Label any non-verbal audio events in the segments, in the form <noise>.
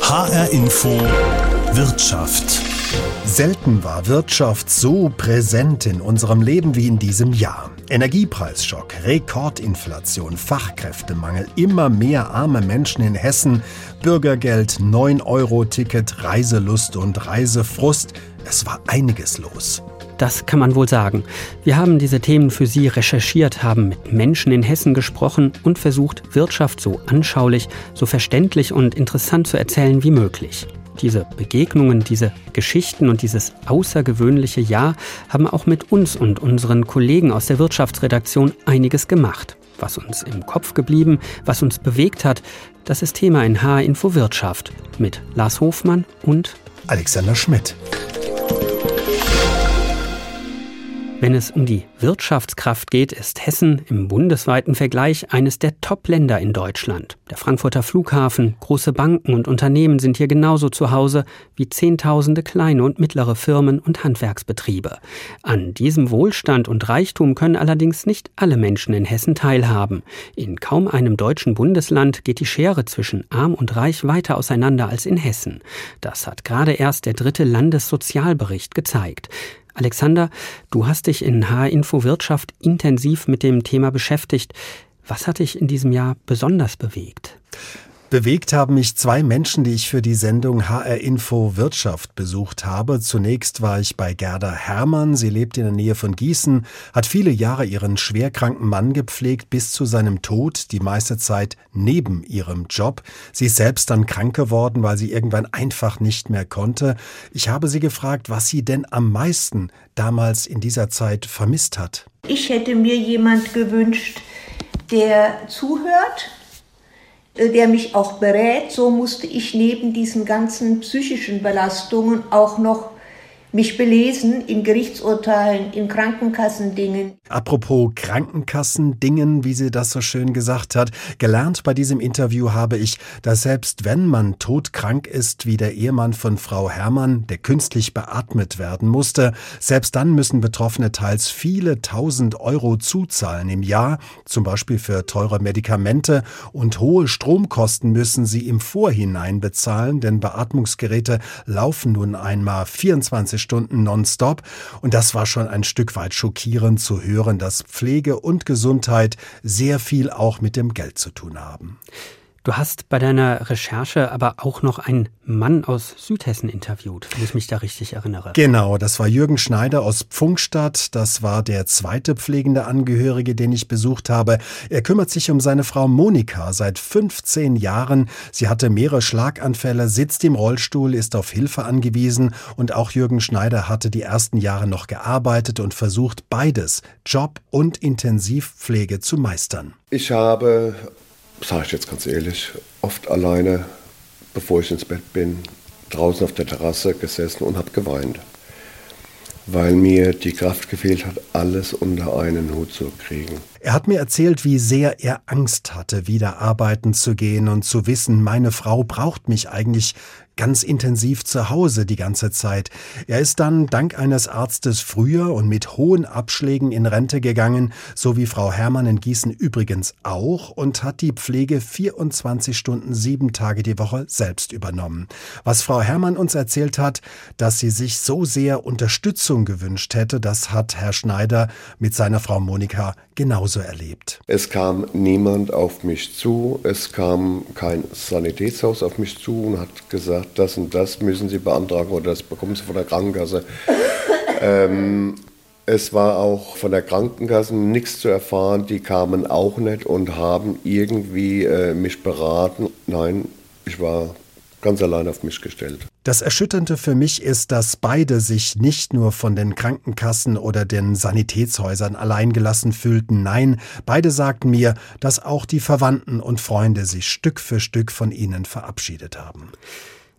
HR Info Wirtschaft. Selten war Wirtschaft so präsent in unserem Leben wie in diesem Jahr. Energiepreisschock, Rekordinflation, Fachkräftemangel, immer mehr arme Menschen in Hessen, Bürgergeld, 9-Euro-Ticket, Reiselust und Reisefrust. Es war einiges los. Das kann man wohl sagen. Wir haben diese Themen für Sie recherchiert, haben mit Menschen in Hessen gesprochen und versucht, Wirtschaft so anschaulich, so verständlich und interessant zu erzählen wie möglich. Diese Begegnungen, diese Geschichten und dieses außergewöhnliche Jahr haben auch mit uns und unseren Kollegen aus der Wirtschaftsredaktion einiges gemacht. Was uns im Kopf geblieben, was uns bewegt hat, das ist Thema in H Info Wirtschaft mit Lars Hofmann und Alexander Schmidt. Wenn es um die Wirtschaftskraft geht, ist Hessen im bundesweiten Vergleich eines der Top-Länder in Deutschland. Der Frankfurter Flughafen, große Banken und Unternehmen sind hier genauso zu Hause wie Zehntausende kleine und mittlere Firmen und Handwerksbetriebe. An diesem Wohlstand und Reichtum können allerdings nicht alle Menschen in Hessen teilhaben. In kaum einem deutschen Bundesland geht die Schere zwischen arm und reich weiter auseinander als in Hessen. Das hat gerade erst der dritte Landessozialbericht gezeigt. Alexander, du hast dich in H-Info Wirtschaft intensiv mit dem Thema beschäftigt. Was hat dich in diesem Jahr besonders bewegt? Bewegt haben mich zwei Menschen, die ich für die Sendung HR Info Wirtschaft besucht habe. Zunächst war ich bei Gerda Hermann. Sie lebt in der Nähe von Gießen, hat viele Jahre ihren schwerkranken Mann gepflegt bis zu seinem Tod, die meiste Zeit neben ihrem Job. Sie ist selbst dann krank geworden, weil sie irgendwann einfach nicht mehr konnte. Ich habe sie gefragt, was sie denn am meisten damals in dieser Zeit vermisst hat. Ich hätte mir jemand gewünscht, der zuhört, der mich auch berät. So musste ich neben diesen ganzen psychischen Belastungen auch noch mich belesen in Gerichtsurteilen, in Krankenkassendingen. Apropos Krankenkassendingen, wie sie das so schön gesagt hat, gelernt bei diesem Interview habe ich, dass selbst wenn man todkrank ist, wie der Ehemann von Frau Herrmann, der künstlich beatmet werden musste, selbst dann müssen Betroffene teils viele tausend Euro zuzahlen im Jahr, zum Beispiel für teure Medikamente und hohe Stromkosten müssen sie im Vorhinein bezahlen, denn Beatmungsgeräte laufen nun einmal 24 Stunden nonstop. Und das war schon ein Stück weit schockierend zu hören, dass Pflege und Gesundheit sehr viel auch mit dem Geld zu tun haben. Du hast bei deiner Recherche aber auch noch einen Mann aus Südhessen interviewt, wenn ich mich da richtig erinnere. Genau, das war Jürgen Schneider aus Pfungstadt. Das war der zweite pflegende Angehörige, den ich besucht habe. Er kümmert sich um seine Frau Monika seit 15 Jahren. Sie hatte mehrere Schlaganfälle, sitzt im Rollstuhl, ist auf Hilfe angewiesen und auch Jürgen Schneider hatte die ersten Jahre noch gearbeitet und versucht beides, Job und Intensivpflege zu meistern. Ich habe sage ich jetzt ganz ehrlich, oft alleine, bevor ich ins Bett bin, draußen auf der Terrasse gesessen und habe geweint, weil mir die Kraft gefehlt hat, alles unter einen Hut zu kriegen. Er hat mir erzählt, wie sehr er Angst hatte, wieder arbeiten zu gehen und zu wissen, meine Frau braucht mich eigentlich ganz intensiv zu Hause die ganze Zeit. Er ist dann dank eines Arztes früher und mit hohen Abschlägen in Rente gegangen, so wie Frau Hermann in Gießen übrigens auch, und hat die Pflege 24 Stunden, sieben Tage die Woche selbst übernommen. Was Frau Hermann uns erzählt hat, dass sie sich so sehr Unterstützung gewünscht hätte, das hat Herr Schneider mit seiner Frau Monika genauso erlebt. Es kam niemand auf mich zu, es kam kein Sanitätshaus auf mich zu und hat gesagt, gesagt, das und das müssen Sie beantragen oder das bekommen Sie von der Krankenkasse. <laughs> ähm, es war auch von der Krankenkasse nichts zu erfahren. Die kamen auch nicht und haben irgendwie äh, mich beraten. Nein, ich war ganz allein auf mich gestellt. Das Erschütternde für mich ist, dass beide sich nicht nur von den Krankenkassen oder den Sanitätshäusern alleingelassen fühlten. Nein, beide sagten mir, dass auch die Verwandten und Freunde sich Stück für Stück von ihnen verabschiedet haben.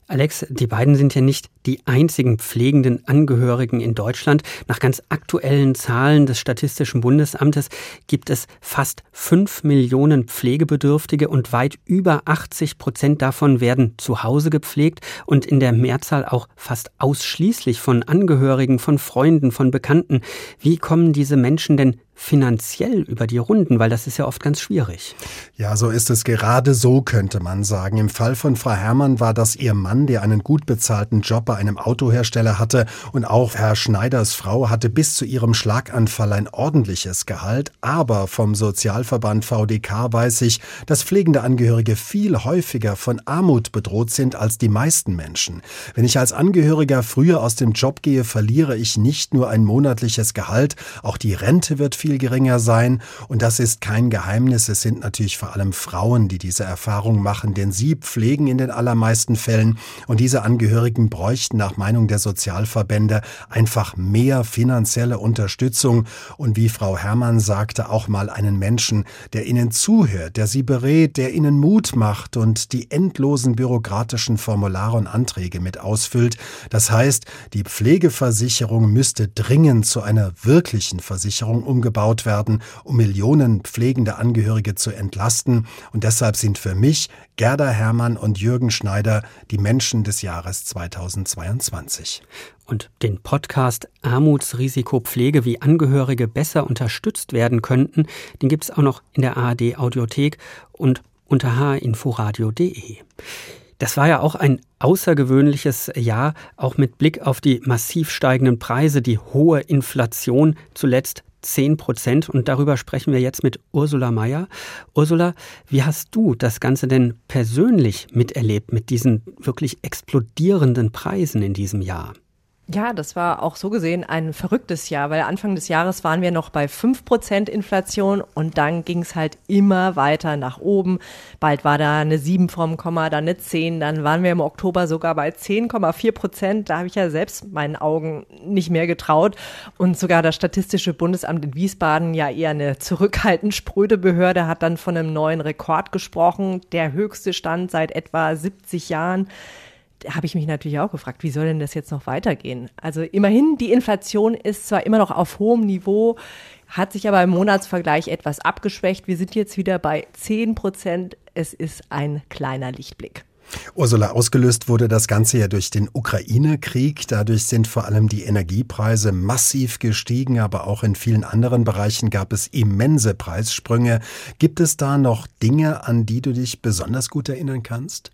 Alex, die beiden sind ja nicht die einzigen pflegenden Angehörigen in Deutschland. Nach ganz aktuellen Zahlen des Statistischen Bundesamtes gibt es fast fünf Millionen Pflegebedürftige und weit über 80 Prozent davon werden zu Hause gepflegt und in der Mehrzahl auch fast ausschließlich von Angehörigen, von Freunden, von Bekannten. Wie kommen diese Menschen denn finanziell über die Runden, weil das ist ja oft ganz schwierig. Ja, so ist es gerade so, könnte man sagen. Im Fall von Frau Herrmann war das ihr Mann, der einen gut bezahlten Job bei einem Autohersteller hatte und auch Herr Schneiders Frau hatte bis zu ihrem Schlaganfall ein ordentliches Gehalt, aber vom Sozialverband VDK weiß ich, dass pflegende Angehörige viel häufiger von Armut bedroht sind als die meisten Menschen. Wenn ich als Angehöriger früher aus dem Job gehe, verliere ich nicht nur ein monatliches Gehalt, auch die Rente wird viel geringer sein. Und das ist kein Geheimnis. Es sind natürlich vor allem Frauen, die diese Erfahrung machen, denn sie pflegen in den allermeisten Fällen. Und diese Angehörigen bräuchten nach Meinung der Sozialverbände einfach mehr finanzielle Unterstützung. Und wie Frau Herrmann sagte, auch mal einen Menschen, der ihnen zuhört, der sie berät, der ihnen Mut macht und die endlosen bürokratischen Formulare und Anträge mit ausfüllt. Das heißt, die Pflegeversicherung müsste dringend zu einer wirklichen Versicherung umgebaut gebaut werden, um Millionen pflegende Angehörige zu entlasten. Und deshalb sind für mich Gerda Hermann und Jürgen Schneider die Menschen des Jahres 2022. Und den Podcast Armutsrisiko Pflege, wie Angehörige besser unterstützt werden könnten, den gibt es auch noch in der ARD Audiothek und unter hinforadio.de. Das war ja auch ein außergewöhnliches Jahr, auch mit Blick auf die massiv steigenden Preise, die hohe Inflation, zuletzt 10 Prozent. Und darüber sprechen wir jetzt mit Ursula Mayer. Ursula, wie hast du das Ganze denn persönlich miterlebt mit diesen wirklich explodierenden Preisen in diesem Jahr? Ja, das war auch so gesehen ein verrücktes Jahr, weil Anfang des Jahres waren wir noch bei 5% Inflation und dann ging es halt immer weiter nach oben. Bald war da eine 7 vom Komma, dann eine 10, dann waren wir im Oktober sogar bei 10,4 Prozent. Da habe ich ja selbst meinen Augen nicht mehr getraut. Und sogar das Statistische Bundesamt in Wiesbaden, ja eher eine zurückhaltend spröde Behörde, hat dann von einem neuen Rekord gesprochen. Der höchste Stand seit etwa 70 Jahren habe ich mich natürlich auch gefragt, wie soll denn das jetzt noch weitergehen? Also immerhin, die Inflation ist zwar immer noch auf hohem Niveau, hat sich aber im Monatsvergleich etwas abgeschwächt. Wir sind jetzt wieder bei 10 Prozent. Es ist ein kleiner Lichtblick. Ursula, ausgelöst wurde das Ganze ja durch den Ukraine-Krieg. Dadurch sind vor allem die Energiepreise massiv gestiegen, aber auch in vielen anderen Bereichen gab es immense Preissprünge. Gibt es da noch Dinge, an die du dich besonders gut erinnern kannst?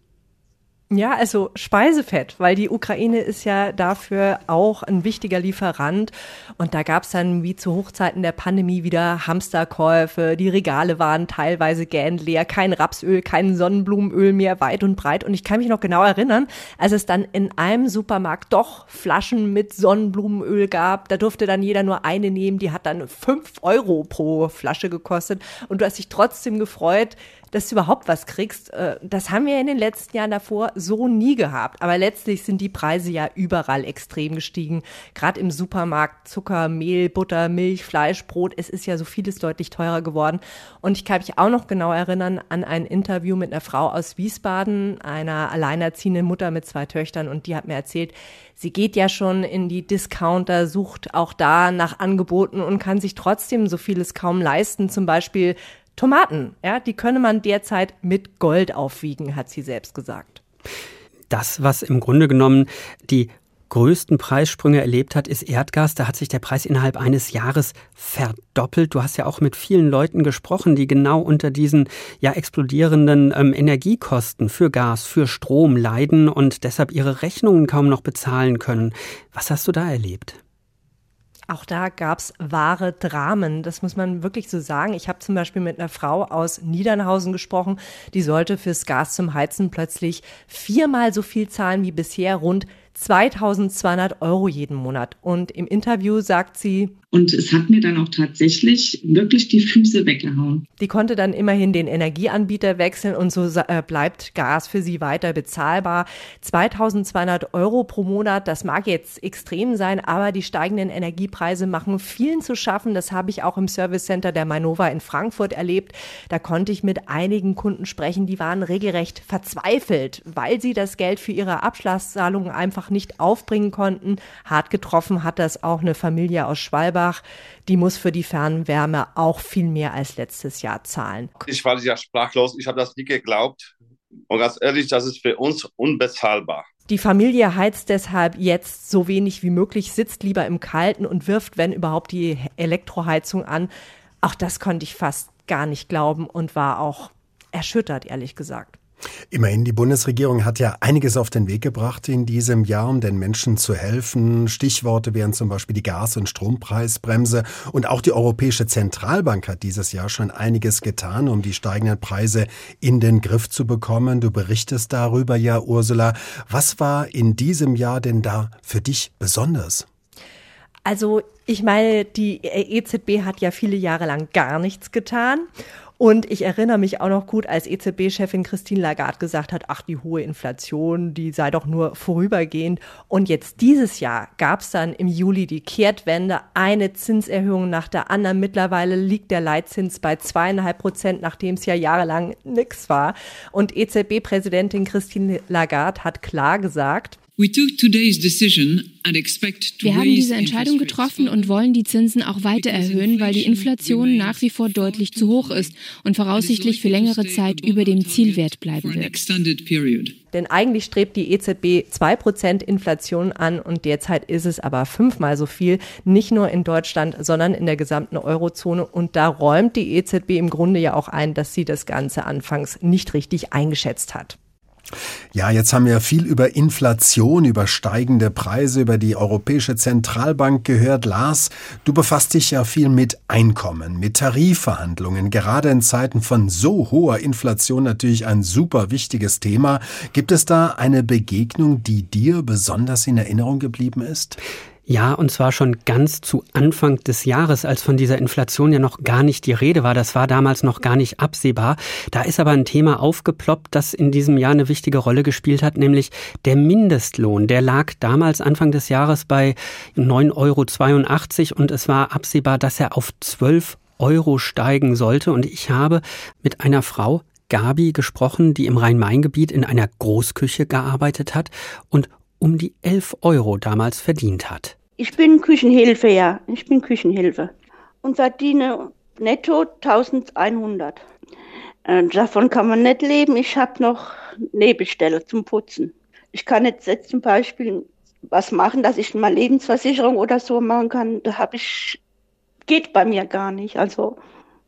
Ja, also Speisefett, weil die Ukraine ist ja dafür auch ein wichtiger Lieferant. Und da gab es dann wie zu Hochzeiten der Pandemie wieder Hamsterkäufe. Die Regale waren teilweise gähnend leer, kein Rapsöl, kein Sonnenblumenöl mehr weit und breit. Und ich kann mich noch genau erinnern, als es dann in einem Supermarkt doch Flaschen mit Sonnenblumenöl gab. Da durfte dann jeder nur eine nehmen. Die hat dann fünf Euro pro Flasche gekostet. Und du hast dich trotzdem gefreut, dass du überhaupt was kriegst. Äh, das haben wir in den letzten Jahren davor so nie gehabt. Aber letztlich sind die Preise ja überall extrem gestiegen. Gerade im Supermarkt Zucker, Mehl, Butter, Milch, Fleisch, Brot. Es ist ja so vieles deutlich teurer geworden. Und ich kann mich auch noch genau erinnern an ein Interview mit einer Frau aus Wiesbaden, einer alleinerziehenden Mutter mit zwei Töchtern. Und die hat mir erzählt, sie geht ja schon in die Discounter, sucht auch da nach Angeboten und kann sich trotzdem so vieles kaum leisten. Zum Beispiel Tomaten, ja, die könne man derzeit mit Gold aufwiegen, hat sie selbst gesagt. Das, was im Grunde genommen die größten Preissprünge erlebt hat, ist Erdgas. Da hat sich der Preis innerhalb eines Jahres verdoppelt. Du hast ja auch mit vielen Leuten gesprochen, die genau unter diesen ja explodierenden ähm, Energiekosten für Gas, für Strom leiden und deshalb ihre Rechnungen kaum noch bezahlen können. Was hast du da erlebt? Auch da gab's wahre Dramen, das muss man wirklich so sagen. Ich habe zum Beispiel mit einer Frau aus Niedernhausen gesprochen, die sollte fürs Gas zum Heizen plötzlich viermal so viel zahlen wie bisher, rund 2200 Euro jeden Monat. Und im Interview sagt sie, und es hat mir dann auch tatsächlich wirklich die Füße weggehauen. Die konnte dann immerhin den Energieanbieter wechseln und so äh, bleibt Gas für sie weiter bezahlbar. 2200 Euro pro Monat, das mag jetzt extrem sein, aber die steigenden Energiepreise machen vielen zu schaffen. Das habe ich auch im Service Center der Mainova in Frankfurt erlebt. Da konnte ich mit einigen Kunden sprechen, die waren regelrecht verzweifelt, weil sie das Geld für ihre Abschlagszahlungen einfach nicht aufbringen konnten. Hart getroffen hat das auch eine Familie aus Schwalbach Offenbach, die muss für die Fernwärme auch viel mehr als letztes Jahr zahlen. Ich war ja sprachlos, ich habe das nie geglaubt. Und ganz ehrlich, das ist für uns unbezahlbar. Die Familie heizt deshalb jetzt so wenig wie möglich, sitzt lieber im Kalten und wirft, wenn überhaupt, die Elektroheizung an. Auch das konnte ich fast gar nicht glauben und war auch erschüttert, ehrlich gesagt. Immerhin, die Bundesregierung hat ja einiges auf den Weg gebracht in diesem Jahr, um den Menschen zu helfen. Stichworte wären zum Beispiel die Gas- und Strompreisbremse. Und auch die Europäische Zentralbank hat dieses Jahr schon einiges getan, um die steigenden Preise in den Griff zu bekommen. Du berichtest darüber ja, Ursula. Was war in diesem Jahr denn da für dich besonders? Also ich meine, die EZB hat ja viele Jahre lang gar nichts getan. Und ich erinnere mich auch noch gut, als EZB-Chefin Christine Lagarde gesagt hat, ach, die hohe Inflation, die sei doch nur vorübergehend. Und jetzt dieses Jahr gab es dann im Juli die Kehrtwende, eine Zinserhöhung nach der anderen. Mittlerweile liegt der Leitzins bei zweieinhalb Prozent, nachdem es ja jahrelang nichts war. Und EZB-Präsidentin Christine Lagarde hat klar gesagt, wir haben diese Entscheidung getroffen und wollen die Zinsen auch weiter erhöhen, weil die Inflation nach wie vor deutlich zu hoch ist und voraussichtlich für längere Zeit über dem Zielwert bleiben wird. Denn eigentlich strebt die EZB 2% Inflation an und derzeit ist es aber fünfmal so viel, nicht nur in Deutschland, sondern in der gesamten Eurozone. Und da räumt die EZB im Grunde ja auch ein, dass sie das Ganze anfangs nicht richtig eingeschätzt hat. Ja, jetzt haben wir viel über Inflation, über steigende Preise, über die Europäische Zentralbank gehört. Lars, du befasst dich ja viel mit Einkommen, mit Tarifverhandlungen. Gerade in Zeiten von so hoher Inflation natürlich ein super wichtiges Thema. Gibt es da eine Begegnung, die dir besonders in Erinnerung geblieben ist? Ja, und zwar schon ganz zu Anfang des Jahres, als von dieser Inflation ja noch gar nicht die Rede war. Das war damals noch gar nicht absehbar. Da ist aber ein Thema aufgeploppt, das in diesem Jahr eine wichtige Rolle gespielt hat, nämlich der Mindestlohn. Der lag damals Anfang des Jahres bei 9,82 Euro und es war absehbar, dass er auf 12 Euro steigen sollte. Und ich habe mit einer Frau Gabi gesprochen, die im Rhein-Main-Gebiet in einer Großküche gearbeitet hat und um die 11 Euro damals verdient hat. Ich bin Küchenhilfe, ja. Ich bin Küchenhilfe und verdiene netto 1100. Äh, davon kann man nicht leben. Ich habe noch Nebenstelle zum Putzen. Ich kann jetzt, jetzt zum Beispiel was machen, dass ich mal Lebensversicherung oder so machen kann. Da habe ich, geht bei mir gar nicht. Also,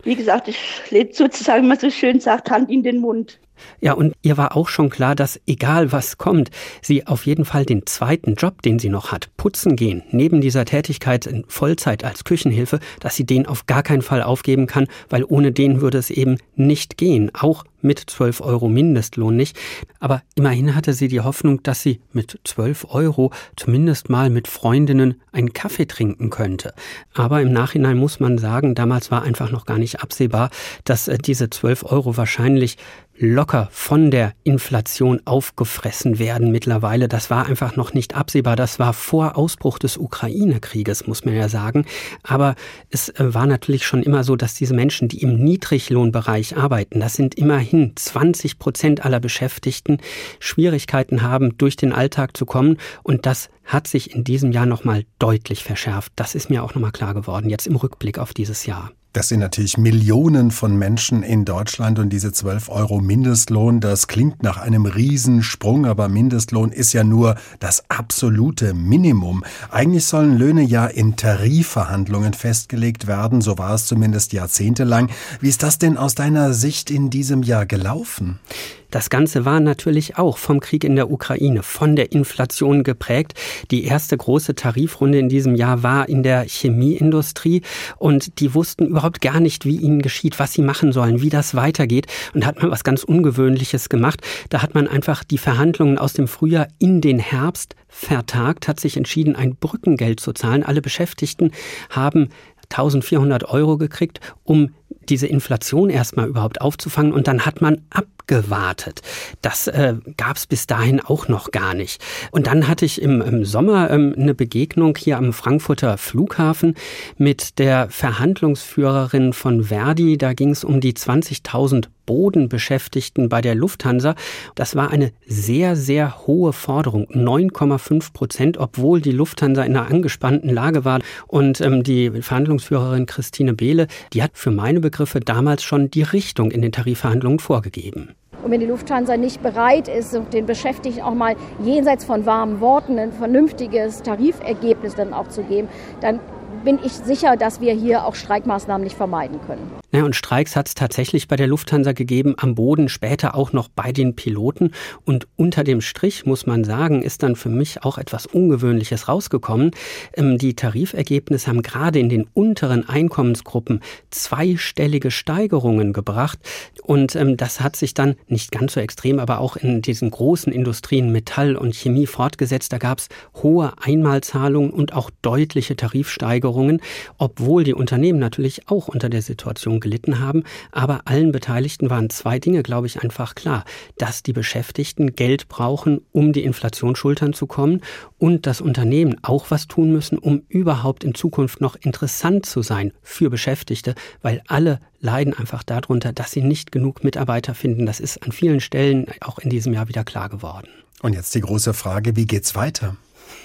wie gesagt, ich lebe sozusagen, wie man so schön sagt, Hand in den Mund. Ja, und ihr war auch schon klar, dass egal was kommt, sie auf jeden Fall den zweiten Job, den sie noch hat, putzen gehen, neben dieser Tätigkeit in Vollzeit als Küchenhilfe, dass sie den auf gar keinen Fall aufgeben kann, weil ohne den würde es eben nicht gehen, auch mit 12 Euro Mindestlohn nicht. Aber immerhin hatte sie die Hoffnung, dass sie mit 12 Euro zumindest mal mit Freundinnen einen Kaffee trinken könnte. Aber im Nachhinein muss man sagen, damals war einfach noch gar nicht absehbar, dass äh, diese 12 Euro wahrscheinlich locker von der Inflation aufgefressen werden mittlerweile. Das war einfach noch nicht absehbar. Das war vor Ausbruch des Ukraine-Krieges, muss man ja sagen. Aber es äh, war natürlich schon immer so, dass diese Menschen, die im Niedriglohnbereich arbeiten, das sind immerhin 20 Prozent aller Beschäftigten, Schwierigkeiten haben, durch den Alltag zu kommen. Und das hat sich in diesem Jahr nochmal deutlich verschärft. Das ist mir auch nochmal klar geworden, jetzt im Rückblick auf dieses Jahr. Das sind natürlich Millionen von Menschen in Deutschland und diese 12 Euro Mindestlohn, das klingt nach einem Riesensprung, aber Mindestlohn ist ja nur das absolute Minimum. Eigentlich sollen Löhne ja in Tarifverhandlungen festgelegt werden, so war es zumindest jahrzehntelang. Wie ist das denn aus deiner Sicht in diesem Jahr gelaufen? Das Ganze war natürlich auch vom Krieg in der Ukraine, von der Inflation geprägt. Die erste große Tarifrunde in diesem Jahr war in der Chemieindustrie und die wussten überhaupt gar nicht, wie ihnen geschieht, was sie machen sollen, wie das weitergeht. Und hat man was ganz Ungewöhnliches gemacht. Da hat man einfach die Verhandlungen aus dem Frühjahr in den Herbst vertagt, hat sich entschieden, ein Brückengeld zu zahlen. Alle Beschäftigten haben 1400 Euro gekriegt, um diese Inflation erstmal überhaupt aufzufangen und dann hat man abgewartet. Das äh, gab es bis dahin auch noch gar nicht. Und dann hatte ich im, im Sommer ähm, eine Begegnung hier am Frankfurter Flughafen mit der Verhandlungsführerin von Verdi. Da ging es um die 20.000 Bodenbeschäftigten bei der Lufthansa. Das war eine sehr, sehr hohe Forderung. 9,5 Prozent, obwohl die Lufthansa in einer angespannten Lage war. Und ähm, die Verhandlungsführerin Christine Behle, die hat für meine Begriffe damals schon die Richtung in den Tarifverhandlungen vorgegeben. Und wenn die Lufthansa nicht bereit ist, den Beschäftigten auch mal jenseits von warmen Worten ein vernünftiges Tarifergebnis dann auch zu geben, dann bin ich sicher, dass wir hier auch Streikmaßnahmen nicht vermeiden können. Ja, und Streiks hat es tatsächlich bei der Lufthansa gegeben, am Boden, später auch noch bei den Piloten. Und unter dem Strich, muss man sagen, ist dann für mich auch etwas Ungewöhnliches rausgekommen. Ähm, die Tarifergebnisse haben gerade in den unteren Einkommensgruppen zweistellige Steigerungen gebracht. Und ähm, das hat sich dann nicht ganz so extrem, aber auch in diesen großen Industrien Metall und Chemie fortgesetzt. Da gab es hohe Einmalzahlungen und auch deutliche Tarifsteigerungen, obwohl die Unternehmen natürlich auch unter der Situation gelitten haben. Aber allen Beteiligten waren zwei Dinge, glaube ich, einfach klar. Dass die Beschäftigten Geld brauchen, um die Inflation schultern zu kommen und dass Unternehmen auch was tun müssen, um überhaupt in Zukunft noch interessant zu sein für Beschäftigte, weil alle leiden einfach darunter, dass sie nicht genug Mitarbeiter finden. Das ist an vielen Stellen auch in diesem Jahr wieder klar geworden. Und jetzt die große Frage, wie geht's weiter?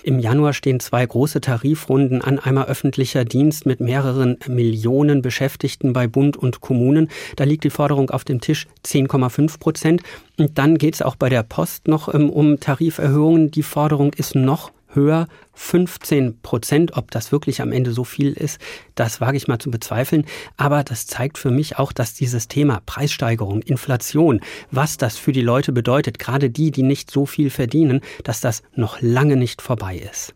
Im Januar stehen zwei große Tarifrunden an, einmal öffentlicher Dienst mit mehreren Millionen Beschäftigten bei Bund und Kommunen. Da liegt die Forderung auf dem Tisch 10,5 Prozent. Und dann geht es auch bei der Post noch ähm, um Tariferhöhungen. Die Forderung ist noch höher, 15 Prozent. Ob das wirklich am Ende so viel ist, das wage ich mal zu bezweifeln. Aber das zeigt für mich auch, dass dieses Thema Preissteigerung, Inflation, was das für die Leute bedeutet, gerade die, die nicht so viel verdienen, dass das noch lange nicht vorbei ist.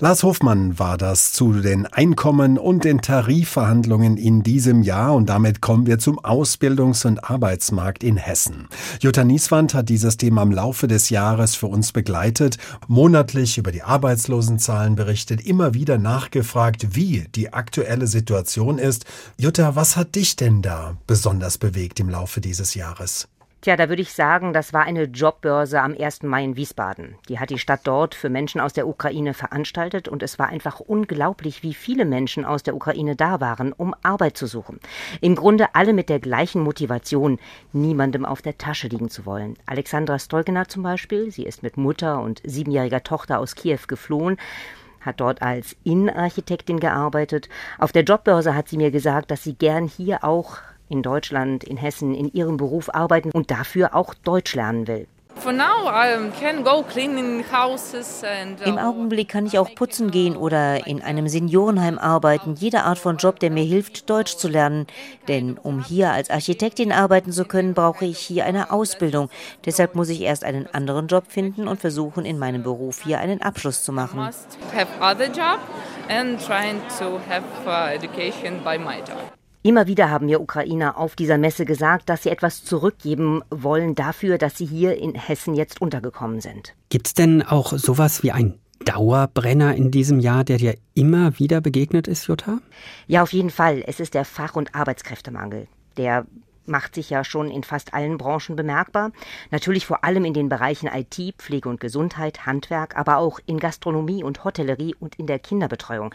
Lars Hofmann war das zu den Einkommen und den Tarifverhandlungen in diesem Jahr und damit kommen wir zum Ausbildungs- und Arbeitsmarkt in Hessen. Jutta Nieswand hat dieses Thema im Laufe des Jahres für uns begleitet, monatlich über die Arbeitslosenzahlen berichtet, immer wieder nachgefragt, wie die aktuelle Situation ist. Jutta, was hat dich denn da besonders bewegt im Laufe dieses Jahres? Tja, da würde ich sagen, das war eine Jobbörse am 1. Mai in Wiesbaden. Die hat die Stadt dort für Menschen aus der Ukraine veranstaltet und es war einfach unglaublich, wie viele Menschen aus der Ukraine da waren, um Arbeit zu suchen. Im Grunde alle mit der gleichen Motivation, niemandem auf der Tasche liegen zu wollen. Alexandra Stolgener zum Beispiel, sie ist mit Mutter und siebenjähriger Tochter aus Kiew geflohen hat dort als Innenarchitektin gearbeitet. Auf der Jobbörse hat sie mir gesagt, dass sie gern hier auch in Deutschland, in Hessen, in ihrem Beruf arbeiten und dafür auch Deutsch lernen will. Uh, Im Augenblick kann ich auch putzen gehen oder in einem Seniorenheim arbeiten. Jede Art von Job, der mir hilft, Deutsch zu lernen. Denn um hier als Architektin arbeiten zu können, brauche ich hier eine Ausbildung. Deshalb muss ich erst einen anderen Job finden und versuchen, in meinem Beruf hier einen Abschluss zu machen. and trying to have uh, education by my job. Immer wieder haben mir Ukrainer auf dieser Messe gesagt, dass sie etwas zurückgeben wollen dafür, dass sie hier in Hessen jetzt untergekommen sind. Gibt es denn auch sowas wie ein Dauerbrenner in diesem Jahr, der dir immer wieder begegnet ist, Jutta? Ja, auf jeden Fall. Es ist der Fach- und Arbeitskräftemangel. Der macht sich ja schon in fast allen Branchen bemerkbar. Natürlich vor allem in den Bereichen IT, Pflege und Gesundheit, Handwerk, aber auch in Gastronomie und Hotellerie und in der Kinderbetreuung.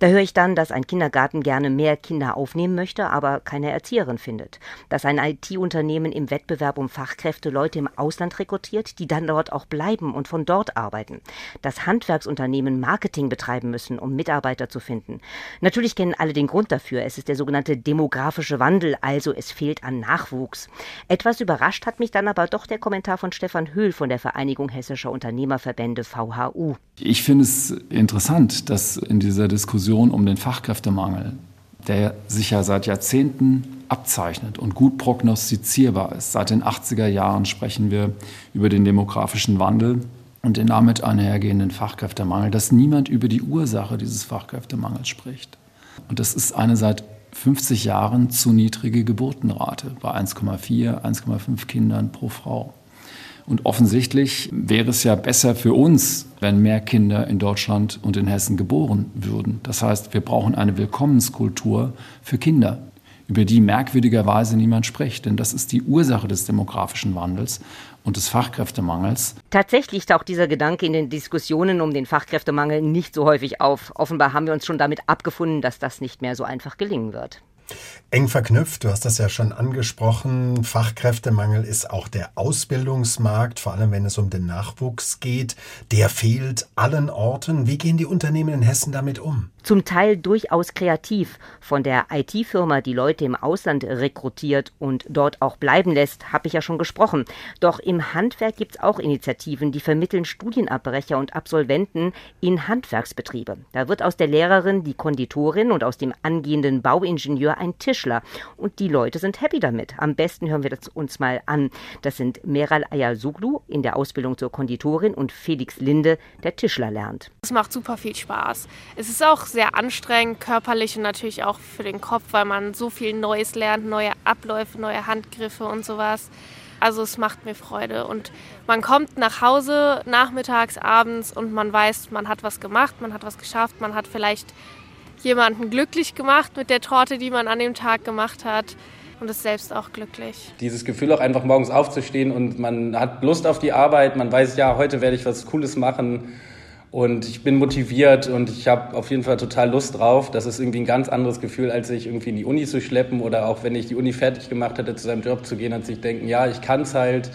Da höre ich dann, dass ein Kindergarten gerne mehr Kinder aufnehmen möchte, aber keine Erzieherin findet. Dass ein IT-Unternehmen im Wettbewerb um Fachkräfte Leute im Ausland rekrutiert, die dann dort auch bleiben und von dort arbeiten. Dass Handwerksunternehmen Marketing betreiben müssen, um Mitarbeiter zu finden. Natürlich kennen alle den Grund dafür. Es ist der sogenannte demografische Wandel, also es fehlt an Nachwuchs. Etwas überrascht hat mich dann aber doch der Kommentar von Stefan Höhl von der Vereinigung Hessischer Unternehmerverbände VHU. Ich finde es interessant, dass in dieser Diskussion Diskussion um den Fachkräftemangel, der sich ja seit Jahrzehnten abzeichnet und gut prognostizierbar ist. Seit den 80er Jahren sprechen wir über den demografischen Wandel und den damit einhergehenden Fachkräftemangel, dass niemand über die Ursache dieses Fachkräftemangels spricht. Und das ist eine seit 50 Jahren zu niedrige Geburtenrate bei 1,4, 1,5 Kindern pro Frau. Und offensichtlich wäre es ja besser für uns, wenn mehr Kinder in Deutschland und in Hessen geboren würden. Das heißt, wir brauchen eine Willkommenskultur für Kinder, über die merkwürdigerweise niemand spricht. Denn das ist die Ursache des demografischen Wandels und des Fachkräftemangels. Tatsächlich taucht dieser Gedanke in den Diskussionen um den Fachkräftemangel nicht so häufig auf. Offenbar haben wir uns schon damit abgefunden, dass das nicht mehr so einfach gelingen wird. Eng verknüpft, du hast das ja schon angesprochen, Fachkräftemangel ist auch der Ausbildungsmarkt, vor allem wenn es um den Nachwuchs geht. Der fehlt allen Orten. Wie gehen die Unternehmen in Hessen damit um? Zum Teil durchaus kreativ. Von der IT-Firma, die Leute im Ausland rekrutiert und dort auch bleiben lässt, habe ich ja schon gesprochen. Doch im Handwerk gibt es auch Initiativen, die vermitteln Studienabbrecher und Absolventen in Handwerksbetriebe. Da wird aus der Lehrerin die Konditorin und aus dem angehenden Bauingenieur ein Tisch Tischler. Und die Leute sind happy damit. Am besten hören wir das uns mal an. Das sind Meral Ayasuglu in der Ausbildung zur Konditorin und Felix Linde, der Tischler lernt. Es macht super viel Spaß. Es ist auch sehr anstrengend, körperlich und natürlich auch für den Kopf, weil man so viel Neues lernt, neue Abläufe, neue Handgriffe und sowas. Also es macht mir Freude und man kommt nach Hause nachmittags, abends und man weiß, man hat was gemacht, man hat was geschafft, man hat vielleicht jemanden glücklich gemacht mit der Torte, die man an dem Tag gemacht hat und ist selbst auch glücklich. Dieses Gefühl auch einfach morgens aufzustehen und man hat Lust auf die Arbeit, man weiß, ja, heute werde ich was Cooles machen und ich bin motiviert und ich habe auf jeden Fall total Lust drauf. Das ist irgendwie ein ganz anderes Gefühl, als sich irgendwie in die Uni zu schleppen oder auch wenn ich die Uni fertig gemacht hatte, zu seinem Job zu gehen und sich denken, ja, ich kann es halt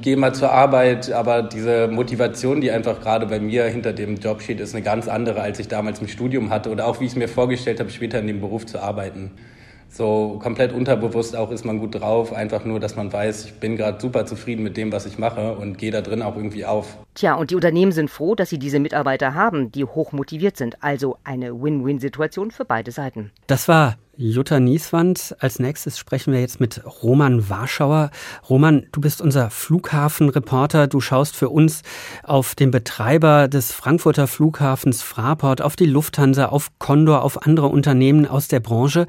gehe mal zur Arbeit, aber diese Motivation, die einfach gerade bei mir hinter dem Job steht, ist eine ganz andere, als ich damals im Studium hatte oder auch wie ich es mir vorgestellt habe, später in dem Beruf zu arbeiten. So komplett unterbewusst auch ist man gut drauf, einfach nur, dass man weiß, ich bin gerade super zufrieden mit dem, was ich mache und gehe da drin auch irgendwie auf. Tja, und die Unternehmen sind froh, dass sie diese Mitarbeiter haben, die hoch motiviert sind. Also eine Win-Win-Situation für beide Seiten. Das war Jutta Nieswand. Als nächstes sprechen wir jetzt mit Roman Warschauer. Roman, du bist unser Flughafenreporter. Du schaust für uns auf den Betreiber des Frankfurter Flughafens Fraport, auf die Lufthansa, auf Condor, auf andere Unternehmen aus der Branche.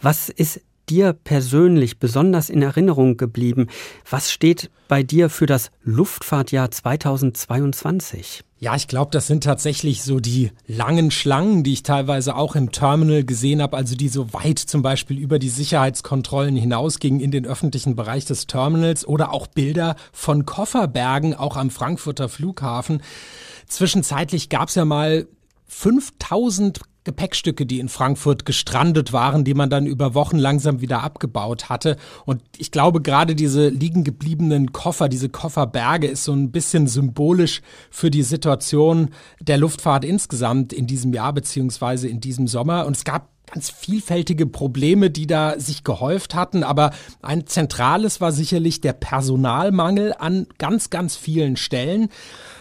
Was ist dir persönlich besonders in Erinnerung geblieben? Was steht bei dir für das Luftfahrtjahr 2022? Ja, ich glaube, das sind tatsächlich so die langen Schlangen, die ich teilweise auch im Terminal gesehen habe, also die so weit zum Beispiel über die Sicherheitskontrollen hinausgingen in den öffentlichen Bereich des Terminals oder auch Bilder von Kofferbergen auch am Frankfurter Flughafen. Zwischenzeitlich gab es ja mal 5000 Gepäckstücke, die in Frankfurt gestrandet waren, die man dann über Wochen langsam wieder abgebaut hatte. Und ich glaube, gerade diese liegen gebliebenen Koffer, diese Kofferberge ist so ein bisschen symbolisch für die Situation der Luftfahrt insgesamt in diesem Jahr beziehungsweise in diesem Sommer. Und es gab ganz vielfältige Probleme, die da sich gehäuft hatten. Aber ein zentrales war sicherlich der Personalmangel an ganz, ganz vielen Stellen.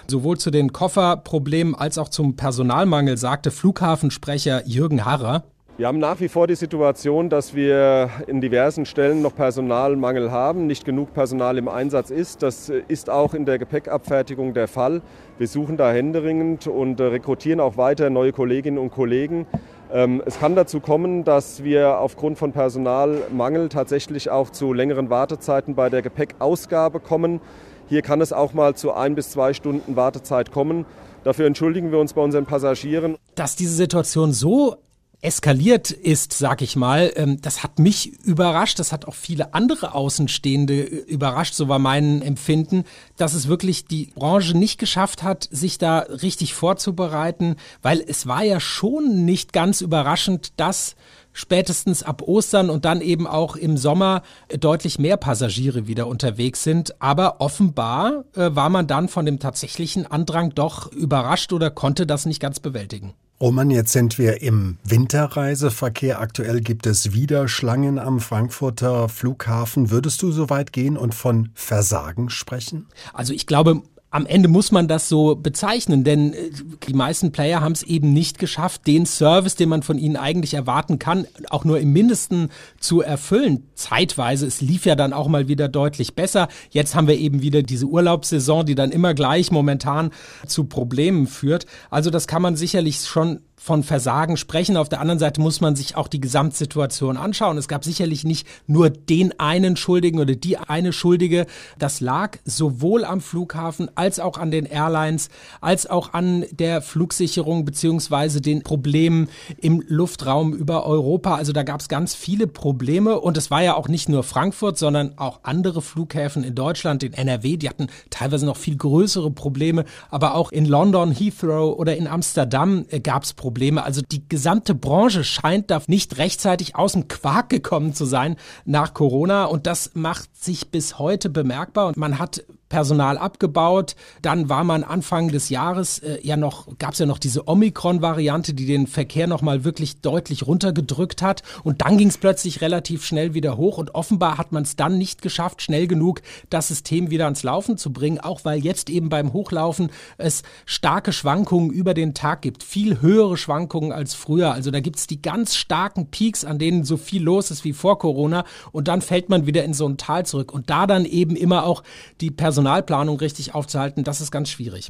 Sowohl zu den Kofferproblemen als auch zum Personalmangel sagte Flughafensprecher Jürgen Harrer. Wir haben nach wie vor die Situation, dass wir in diversen Stellen noch Personalmangel haben, nicht genug Personal im Einsatz ist. Das ist auch in der Gepäckabfertigung der Fall. Wir suchen da händeringend und rekrutieren auch weiter neue Kolleginnen und Kollegen. Ähm, es kann dazu kommen, dass wir aufgrund von Personalmangel tatsächlich auch zu längeren Wartezeiten bei der Gepäckausgabe kommen. Hier kann es auch mal zu ein bis zwei Stunden Wartezeit kommen. Dafür entschuldigen wir uns bei unseren Passagieren. Dass diese Situation so eskaliert ist, sag ich mal, ähm, das hat mich überrascht, das hat auch viele andere Außenstehende überrascht, so war mein Empfinden, dass es wirklich die Branche nicht geschafft hat, sich da richtig vorzubereiten, weil es war ja schon nicht ganz überraschend, dass spätestens ab Ostern und dann eben auch im Sommer deutlich mehr Passagiere wieder unterwegs sind. Aber offenbar äh, war man dann von dem tatsächlichen Andrang doch überrascht oder konnte das nicht ganz bewältigen. Roman, jetzt sind wir im Winterreiseverkehr. Aktuell gibt es wieder Schlangen am Frankfurter Flughafen. Würdest du so weit gehen und von Versagen sprechen? Also ich glaube, am Ende muss man das so bezeichnen, denn äh, die meisten Player haben es eben nicht geschafft, den Service, den man von ihnen eigentlich erwarten kann, auch nur im Mindesten zu erfüllen. Zeitweise, es lief ja dann auch mal wieder deutlich besser. Jetzt haben wir eben wieder diese Urlaubssaison, die dann immer gleich momentan zu Problemen führt. Also das kann man sicherlich schon von Versagen sprechen. Auf der anderen Seite muss man sich auch die Gesamtsituation anschauen. Es gab sicherlich nicht nur den einen Schuldigen oder die eine Schuldige. Das lag sowohl am Flughafen als auch an den Airlines, als auch an der Flugsicherung beziehungsweise den Problemen im Luftraum über Europa. Also da gab es ganz viele Probleme und es war ja auch nicht nur Frankfurt, sondern auch andere Flughäfen in Deutschland, in NRW, die hatten teilweise noch viel größere Probleme, aber auch in London, Heathrow oder in Amsterdam äh, gab es Probleme. Probleme. Also die gesamte Branche scheint da nicht rechtzeitig aus dem Quark gekommen zu sein nach Corona und das macht sich bis heute bemerkbar und man hat Personal abgebaut. Dann war man Anfang des Jahres äh, ja noch, gab es ja noch diese Omikron-Variante, die den Verkehr nochmal wirklich deutlich runtergedrückt hat. Und dann ging es plötzlich relativ schnell wieder hoch. Und offenbar hat man es dann nicht geschafft, schnell genug das System wieder ans Laufen zu bringen, auch weil jetzt eben beim Hochlaufen es starke Schwankungen über den Tag gibt. Viel höhere Schwankungen als früher. Also da gibt es die ganz starken Peaks, an denen so viel los ist wie vor Corona. Und dann fällt man wieder in so ein Tal zurück. Und da dann eben immer auch die Personal Personalplanung richtig aufzuhalten, das ist ganz schwierig.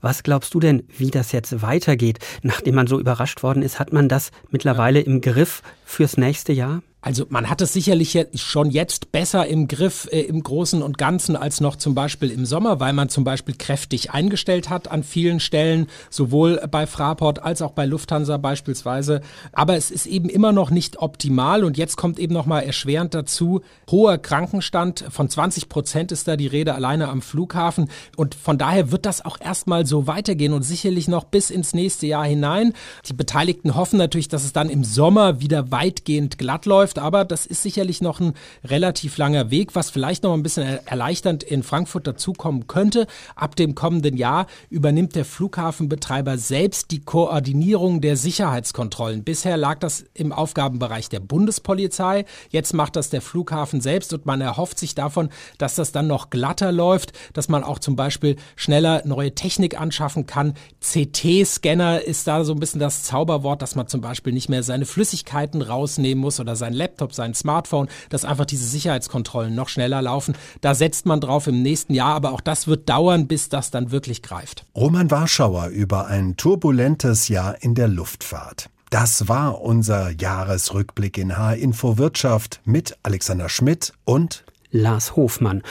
Was glaubst du denn, wie das jetzt weitergeht? Nachdem man so überrascht worden ist, hat man das mittlerweile im Griff fürs nächste Jahr? Also man hat es sicherlich schon jetzt besser im Griff äh, im Großen und Ganzen als noch zum Beispiel im Sommer, weil man zum Beispiel kräftig eingestellt hat an vielen Stellen, sowohl bei Fraport als auch bei Lufthansa beispielsweise. Aber es ist eben immer noch nicht optimal und jetzt kommt eben noch mal erschwerend dazu, hoher Krankenstand, von 20 Prozent ist da die Rede alleine am Flughafen und von daher wird das auch erstmal so weitergehen und sicherlich noch bis ins nächste Jahr hinein. Die Beteiligten hoffen natürlich, dass es dann im Sommer wieder weitgehend glatt läuft läuft, aber das ist sicherlich noch ein relativ langer Weg, was vielleicht noch ein bisschen erleichternd in Frankfurt dazukommen könnte. Ab dem kommenden Jahr übernimmt der Flughafenbetreiber selbst die Koordinierung der Sicherheitskontrollen. Bisher lag das im Aufgabenbereich der Bundespolizei, jetzt macht das der Flughafen selbst und man erhofft sich davon, dass das dann noch glatter läuft, dass man auch zum Beispiel schneller neue Technik anschaffen kann. CT-Scanner ist da so ein bisschen das Zauberwort, dass man zum Beispiel nicht mehr seine Flüssigkeiten rausnehmen muss oder sein Laptop, sein Smartphone, dass einfach diese Sicherheitskontrollen noch schneller laufen. Da setzt man drauf im nächsten Jahr, aber auch das wird dauern, bis das dann wirklich greift. Roman Warschauer über ein turbulentes Jahr in der Luftfahrt. Das war unser Jahresrückblick in H-Info Wirtschaft mit Alexander Schmidt und Lars Hofmann.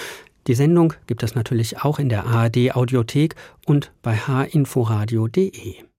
Die Sendung gibt es natürlich auch in der ARD Audiothek und bei hinforadio.de.